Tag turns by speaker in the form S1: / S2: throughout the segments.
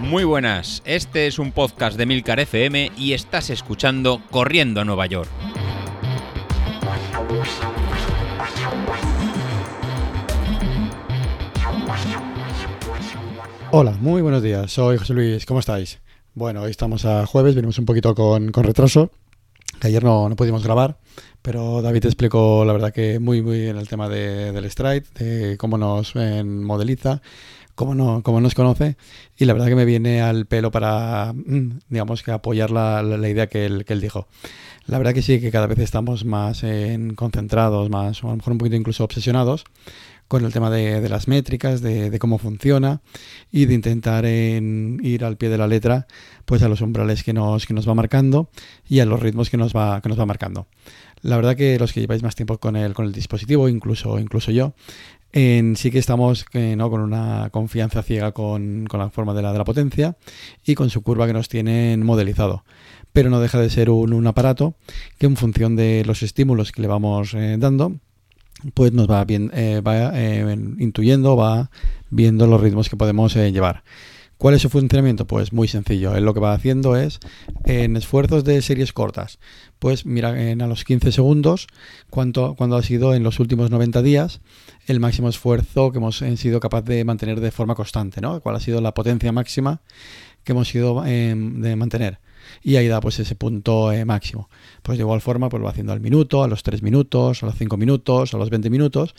S1: Muy buenas, este es un podcast de Milcar FM y estás escuchando Corriendo a Nueva York.
S2: Hola, muy buenos días, soy José Luis, ¿cómo estáis? Bueno, hoy estamos a jueves, venimos un poquito con, retraso, que ayer no, pudimos grabar, pero David explicó la verdad que muy muy bien el tema del stride, de cómo nos modeliza cómo, no, cómo nos conoce y la verdad que me viene al pelo para, mm, digamos, que apoyar la, la idea que él, que él, dijo. La verdad que sí, que cada vez estamos más en concentrados, más, o a lo mejor un poquito incluso obsesionados con el tema de, las métricas, de, cómo funciona y de intentar en ir al pie de la letra pues a los umbrales que nos, va marcando y a los ritmos que nos va, que nos va marcando. La verdad que los que lleváis más tiempo con el, con el dispositivo, incluso, incluso yo, en, sí que estamos eh, ¿no? con una confianza ciega con, la forma de la, de la potencia y con su curva que nos tienen modelizado. Pero no deja de ser un, un aparato que en función de los estímulos que le vamos eh, dando, pues nos va, bien, eh, va eh, intuyendo, va viendo los ritmos que podemos eh, llevar. ¿Cuál es su funcionamiento? Pues muy sencillo. Él lo que va haciendo es, en esfuerzos de series cortas, pues mira en a los 15 segundos cuánto, cuando ha sido en los últimos 90 días el máximo esfuerzo que hemos sido capaz de mantener de forma constante, ¿no? ¿Cuál ha sido la potencia máxima que hemos sido de mantener? Y ahí da pues ese punto eh, máximo. Pues de igual forma pues lo va haciendo al minuto, a los 3 minutos, a los 5 minutos, a los 20 minutos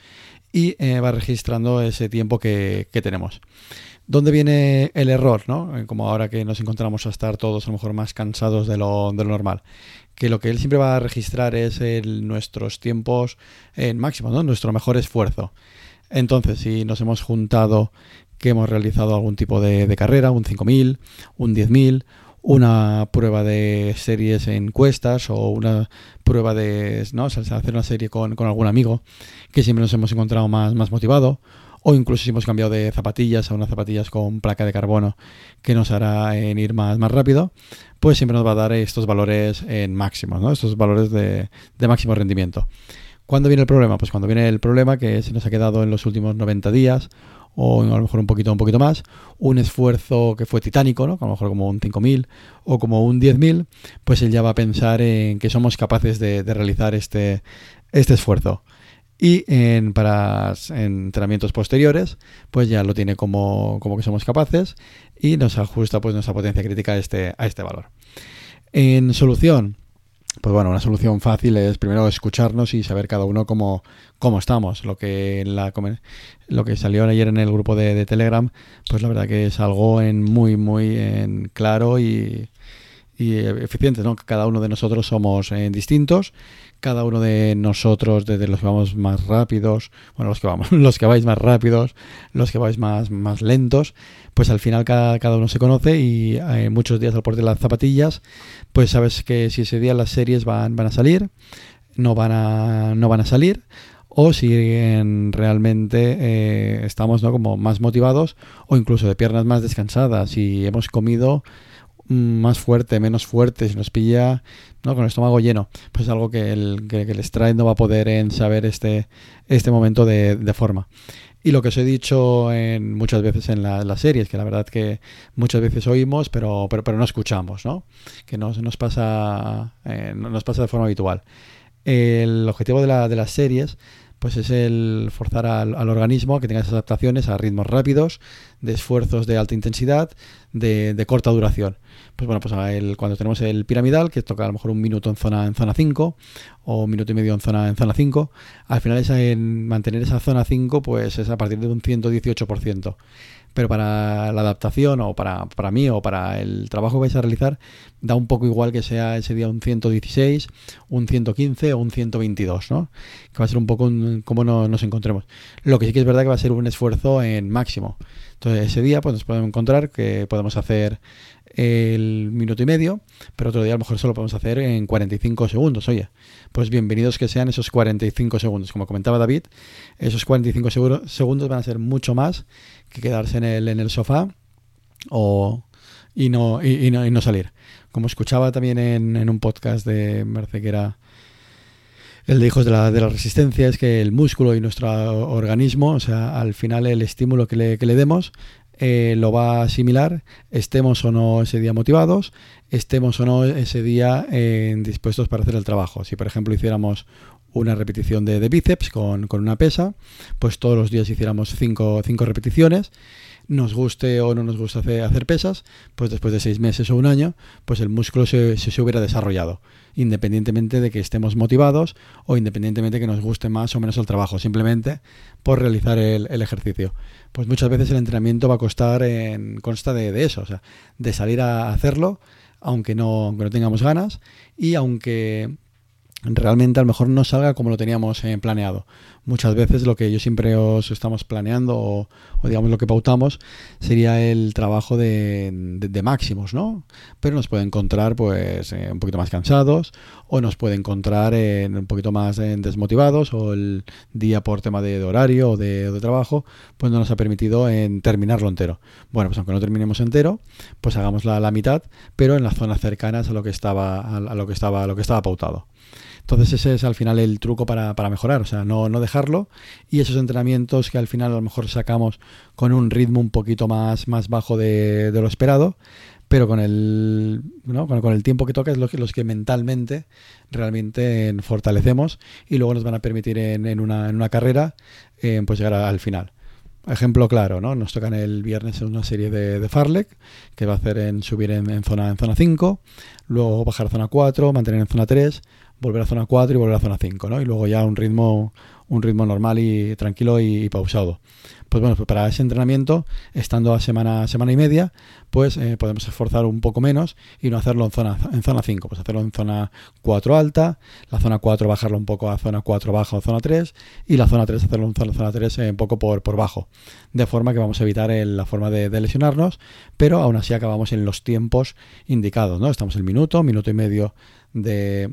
S2: y eh, va registrando ese tiempo que, que, tenemos. ¿Dónde viene el error? ¿no? Eh, como ahora que nos encontramos a estar todos a lo mejor más cansados de lo, de lo normal. Que lo que él siempre va a registrar es nuestros tiempos en máximo, nuestro mejor esfuerzo. Entonces, si nos hemos juntado que hemos realizado algún tipo de, de carrera, un 5000, un 10000, una prueba de series en cuestas o una prueba de ¿no? hacer una serie con, algún amigo que siempre nos hemos encontrado más, más motivado o incluso si hemos cambiado de zapatillas a unas zapatillas con placa de carbono que nos hará en ir más, más rápido, pues siempre nos va a dar estos valores en máximo, ¿no? estos valores de, de máximo rendimiento. ¿Cuándo viene el problema? Pues cuando viene el problema que se nos ha quedado en los últimos 90 días o a lo mejor un poquito, un poquito más, un esfuerzo que fue titánico, ¿no? a lo mejor como un 5.000 o como un 10.000, pues él ya va a pensar en que somos capaces de, realizar este, este esfuerzo. Y en, para entrenamientos posteriores, pues ya lo tiene como, como que somos capaces y nos ajusta pues nuestra potencia crítica a este, a este valor. En solución, pues bueno, una solución fácil es primero escucharnos y saber cada uno cómo, cómo estamos. Lo que, la, lo que salió ayer en el grupo de, de, Telegram, pues la verdad que es algo en muy, muy en claro y, y eficiente, ¿no? Cada uno de nosotros somos eh, distintos cada uno de nosotros, desde los que vamos más rápidos, bueno, los que vamos, los que vais más rápidos, los que vais más, más lentos, pues al final cada, cada uno se conoce y eh, muchos días al porte de las zapatillas, pues sabes que si ese día las series van, van a salir, no van a, no van a salir, o si realmente eh, estamos ¿no? como más motivados o incluso de piernas más descansadas y hemos comido más fuerte, menos fuerte, si nos pilla ¿no? con el estómago lleno, pues algo que el, que, el stride no va a poder en saber este, este momento de, de forma. Y lo que os he dicho en, muchas veces en la, las series, que la verdad que muchas veces oímos, pero, pero, pero no escuchamos, ¿no? Que nos, nos, pasa, eh, nos pasa de forma habitual. El objetivo de, la, de las series pues es el forzar al, al, organismo a que tenga esas adaptaciones a ritmos rápidos, de esfuerzos de alta intensidad, de, de corta duración. Pues bueno, pues cuando tenemos el piramidal, que toca a lo mejor un minuto en zona en zona 5 o un minuto y medio en zona en zona 5, al final es en mantener esa zona 5 pues es a partir de un 118% pero para la adaptación o para, para mí o para el trabajo que vais a realizar, da un poco igual que sea ese día un 116, un 115 o un 122, ¿no? Que va a ser un poco un, como no, nos encontremos. Lo que sí que es verdad que va a ser un esfuerzo en máximo. Entonces ese día pues nos podemos encontrar que podemos hacer el minuto y medio, pero otro día a lo mejor solo podemos hacer en 45 segundos. Oye, pues bienvenidos que sean esos 45 segundos. Como comentaba David, esos 45 segundos van a ser mucho más que quedarse en el, en el sofá o, y, no, y, no, salir. Como escuchaba también en, un podcast de Merce que era el de hijos de la, de la resistencia es que el músculo y nuestro organismo, o sea, al final el estímulo que le, que le demos eh, lo va a asimilar, estemos o no ese día motivados, estemos o no ese día eh, dispuestos para hacer el trabajo. Si por ejemplo hiciéramos una repetición de, de bíceps con, con, una pesa, pues todos los días hiciéramos cinco, cinco repeticiones nos guste o no nos guste hacer, pesas, pues después de seis meses o un año, pues el músculo se, se, hubiera desarrollado, independientemente de que estemos motivados o independientemente de que nos guste más o menos el trabajo, simplemente por realizar el, el ejercicio. Pues muchas veces el entrenamiento va a costar en, consta de, de, eso, o sea, de salir a hacerlo, aunque no, aunque no tengamos ganas y aunque realmente a lo mejor no salga como lo teníamos eh, planeado. Muchas veces lo que yo siempre os estamos planeando o, digamos lo que pautamos sería el trabajo de, de, máximos, ¿no? Pero nos puede encontrar pues eh, un poquito más cansados o nos puede encontrar en un poquito más eh, desmotivados o el día por tema de, horario o de, trabajo pues no nos ha permitido en terminarlo entero. Bueno, pues aunque no terminemos entero, pues hagamos la, la mitad, pero en las zonas cercanas a lo que estaba a lo que estaba a lo que estaba pautado. Entonces ese es al final el truco para, para mejorar, o sea, no, no, dejarlo y esos entrenamientos que al final a lo mejor sacamos con un ritmo un poquito más, más bajo de, lo esperado, pero con el, ¿no? con, el tiempo que toca es lo que, los que mentalmente realmente fortalecemos y luego nos van a permitir en, en, una, en una, carrera eh, pues llegar al final. Ejemplo claro, ¿no? Nos tocan el viernes una serie de, Farlek, que va a hacer en subir en, en, zona en zona 5, luego bajar a zona 4, mantener en zona 3, volver a zona 4 y volver a zona 5, ¿no? Y luego ya un ritmo, un ritmo normal y tranquilo y, pausado. Pues bueno, pues para ese entrenamiento, estando a semana, semana y media, pues eh, podemos esforzar un poco menos y no hacerlo en zona, en zona 5, pues hacerlo en zona 4 alta, la zona 4 bajarlo un poco a zona 4 baja o zona 3 y la zona 3 hacerlo en zona, zona 3 eh, un poco por, por bajo. De forma que vamos a evitar la forma de, de, lesionarnos, pero aún así acabamos en los tiempos indicados, ¿no? Estamos en minuto, minuto y medio de,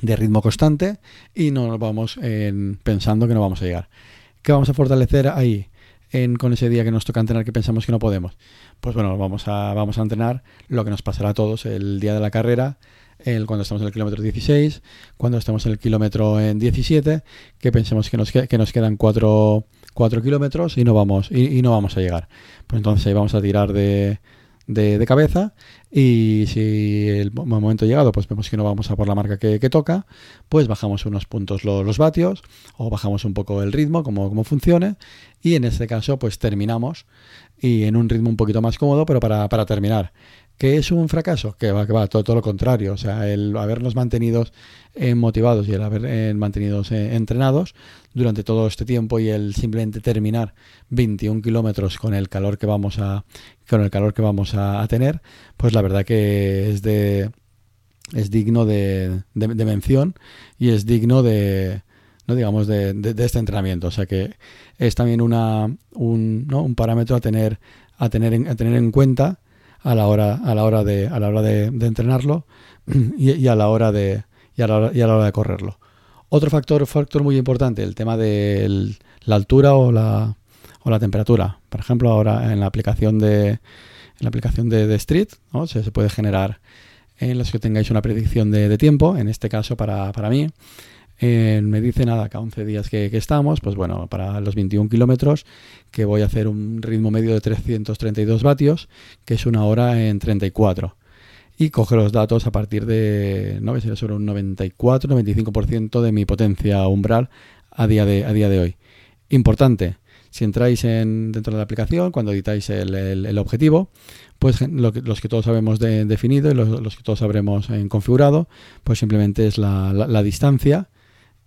S2: de ritmo constante y no nos vamos en, pensando que no vamos a llegar. ¿Qué vamos a fortalecer ahí? En, con ese día que nos toca entrenar que pensamos que no podemos. Pues bueno, vamos a, vamos a entrenar lo que nos pasará a todos el día de la carrera, cuando estamos en el kilómetro 16, cuando estamos en el kilómetro en 17, que pensemos que nos, que nos quedan 4, 4 kilómetros y no vamos y, no vamos a llegar. Pues entonces ahí vamos a tirar de, de, cabeza y si el momento llegado pues vemos que no vamos a por la marca que, toca, pues bajamos unos puntos los, los, vatios o bajamos un poco el ritmo, como, como funcione y en este caso pues terminamos y en un ritmo un poquito más cómodo pero para, para terminar. ¿Que es un fracaso? Que va, que va todo, todo, lo contrario. O sea, el habernos mantenido eh, motivados y el haber eh, mantenidos eh, entrenados durante todo este tiempo y el simplemente terminar 21 kilómetros con el calor que vamos a con el calor que vamos a, tener, pues la verdad que es de es digno de, de, de mención y es digno de no digamos de, de, este entrenamiento. O sea que es también una un, ¿no? un parámetro a tener a tener en, a tener en cuenta a la hora, a la hora, de, a la hora de, entrenarlo y, a la hora de, y, a la hora, y a la hora de correrlo. Otro factor, factor muy importante, el tema de la altura o la, o la temperatura. Por ejemplo, ahora en la aplicación de, en la aplicación de, Street ¿no? se, se, puede generar en los que tengáis una predicción de, de tiempo, en este caso para, para mí, eh, me dice nada, que a 11 días que, estamos, pues bueno, para los 21 kilómetros, que voy a hacer un ritmo medio de 332 vatios, que es una hora en 34. Y coge los datos a partir de, no sé, sobre un 94-95% de mi potencia umbral a día de, a día de hoy. Importante, si entráis en, dentro de la aplicación, cuando editáis el, el, objetivo, pues los que todos habemos de, definido y los, que todos habremos en configurado, pues simplemente es la, la distancia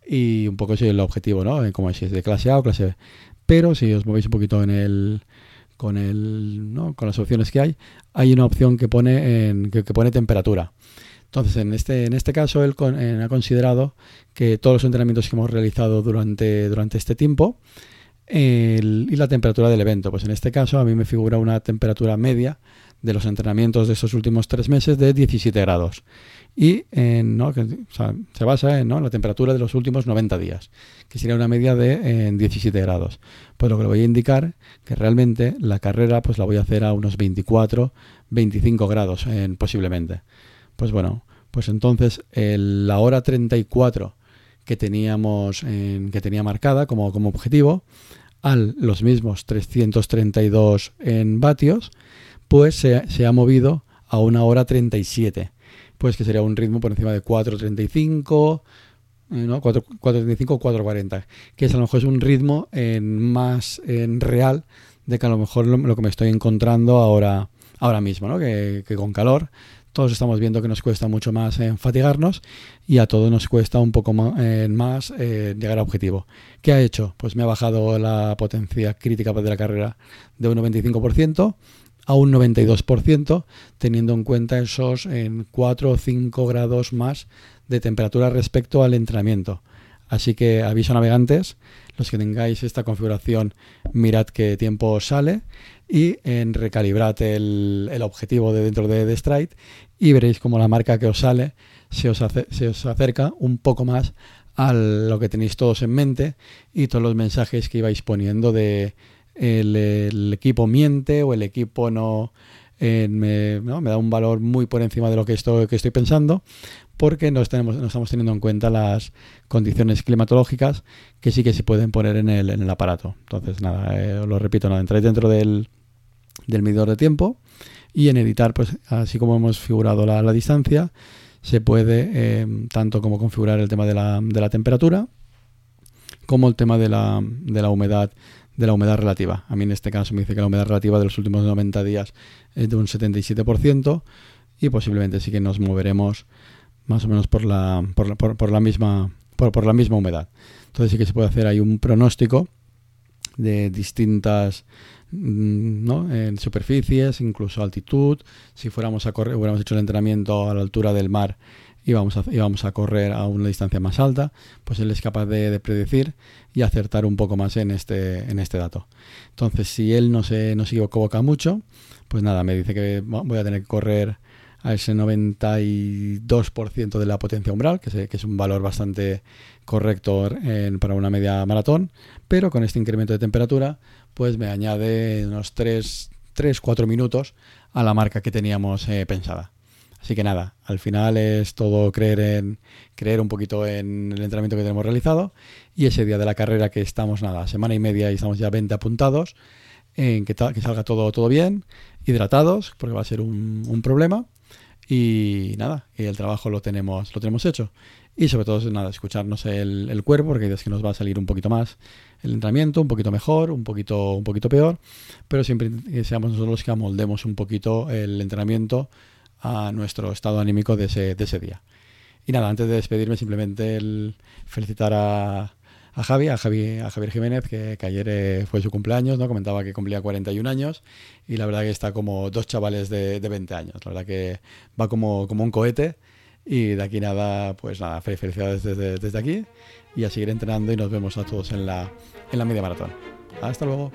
S2: y un poco ese es el objetivo, ¿no? Eh, como si es de clase A o clase B. Pero si os movéis un poquito en el con el ¿no? con las opciones que hay, hay una opción que pone en, que, pone temperatura. Entonces, en este, en este caso, él en, ha considerado que todos los entrenamientos que hemos realizado durante, durante este tiempo y la temperatura del evento. Pues en este caso, a mí me figura una temperatura media de los entrenamientos de estos últimos tres meses de 17 grados y en, ¿no? que, se basa en ¿no? la temperatura de los últimos 90 días, que sería una media de en 17 grados. Pues lo que le voy a indicar que realmente la carrera pues la voy a hacer a unos 24, 25 grados en, posiblemente. Pues bueno, pues entonces el, la hora 34 que teníamos que tenía marcada como, como objetivo a los mismos 332 en vatios, pues se, ha movido a una hora 37, pues que sería un ritmo por encima de 4.35, ¿no? 4.35 4.40, que es a lo mejor es un ritmo en más en real de que a lo mejor lo, que me estoy encontrando ahora, ahora mismo, ¿no? que, con calor todos estamos viendo que nos cuesta mucho más en fatigarnos y a todos nos cuesta un poco más, eh, llegar a objetivo. ¿Qué ha hecho? Pues me ha bajado la potencia crítica de la carrera de un 95% a un 92%, teniendo en cuenta esos en 4 o 5 grados más de temperatura respecto al entrenamiento. Así que aviso navegantes, los que tengáis esta configuración, mirad qué tiempo sale y en recalibrad el, objetivo de dentro de, de Stride y veréis como la marca que os sale se os, se os acerca un poco más a lo que tenéis todos en mente y todos los mensajes que ibais poniendo de el, equipo miente o el equipo no, eh, me, da un valor muy por encima de lo que estoy, pensando, porque no, no estamos teniendo en cuenta las condiciones climatológicas que sí que se pueden poner en el, aparato. Entonces, nada, eh, lo repito, nada, entráis dentro del, medidor de tiempo y en editar, pues así como hemos figurado la, distancia, se puede eh, tanto como configurar el tema de la, temperatura, como el tema de la humedad de la humedad relativa. A mí en este caso me dice que la humedad relativa de los últimos 90 días es de un 77% y posiblemente sí que nos moveremos más o menos por la, por, por, la, misma, por, la misma humedad. Entonces sí que se puede hacer ahí un pronóstico de distintas mm, ¿no? superficies, incluso altitud. Si fuéramos a correr, hubiéramos hecho el entrenamiento a la altura del mar y vamos, a, vamos a correr a una distancia más alta, pues él es capaz de, predecir y acertar un poco más en este, en este dato. Entonces, si él no se, no se equivoca mucho, pues nada, me dice que voy a tener que correr a ese 92% de la potencia umbral, que, que, es un valor bastante correcto para una media maratón, pero con este incremento de temperatura, pues me añade unos 3-4 minutos a la marca que teníamos eh, pensada. Así que nada, al final es todo creer en creer un poquito en el entrenamiento que tenemos realizado y ese día de la carrera que estamos nada, semana y media y estamos ya 20 apuntados, en que, que salga todo, todo bien, hidratados, porque va a ser un, problema. Y nada, el trabajo lo tenemos, lo tenemos hecho. Y sobre todo, nada, escucharnos el, el cuerpo, porque veces que nos va a salir un poquito más el entrenamiento, un poquito mejor, un poquito, un poquito peor, pero siempre que seamos nosotros los que amoldemos un poquito el entrenamiento a nuestro estado anímico de ese, de ese día. Y nada, antes de despedirme, simplemente el felicitar a, a Javi, a, a Javier Jiménez, que, ayer eh, fue su cumpleaños, ¿no? Comentaba que cumplía 41 años y la verdad que está como dos chavales de, de 20 años. La verdad que va como, como un cohete y de aquí nada, pues nada, felicidades desde, desde aquí y a seguir entrenando y nos vemos a todos en la, en la media maratón. Hasta luego.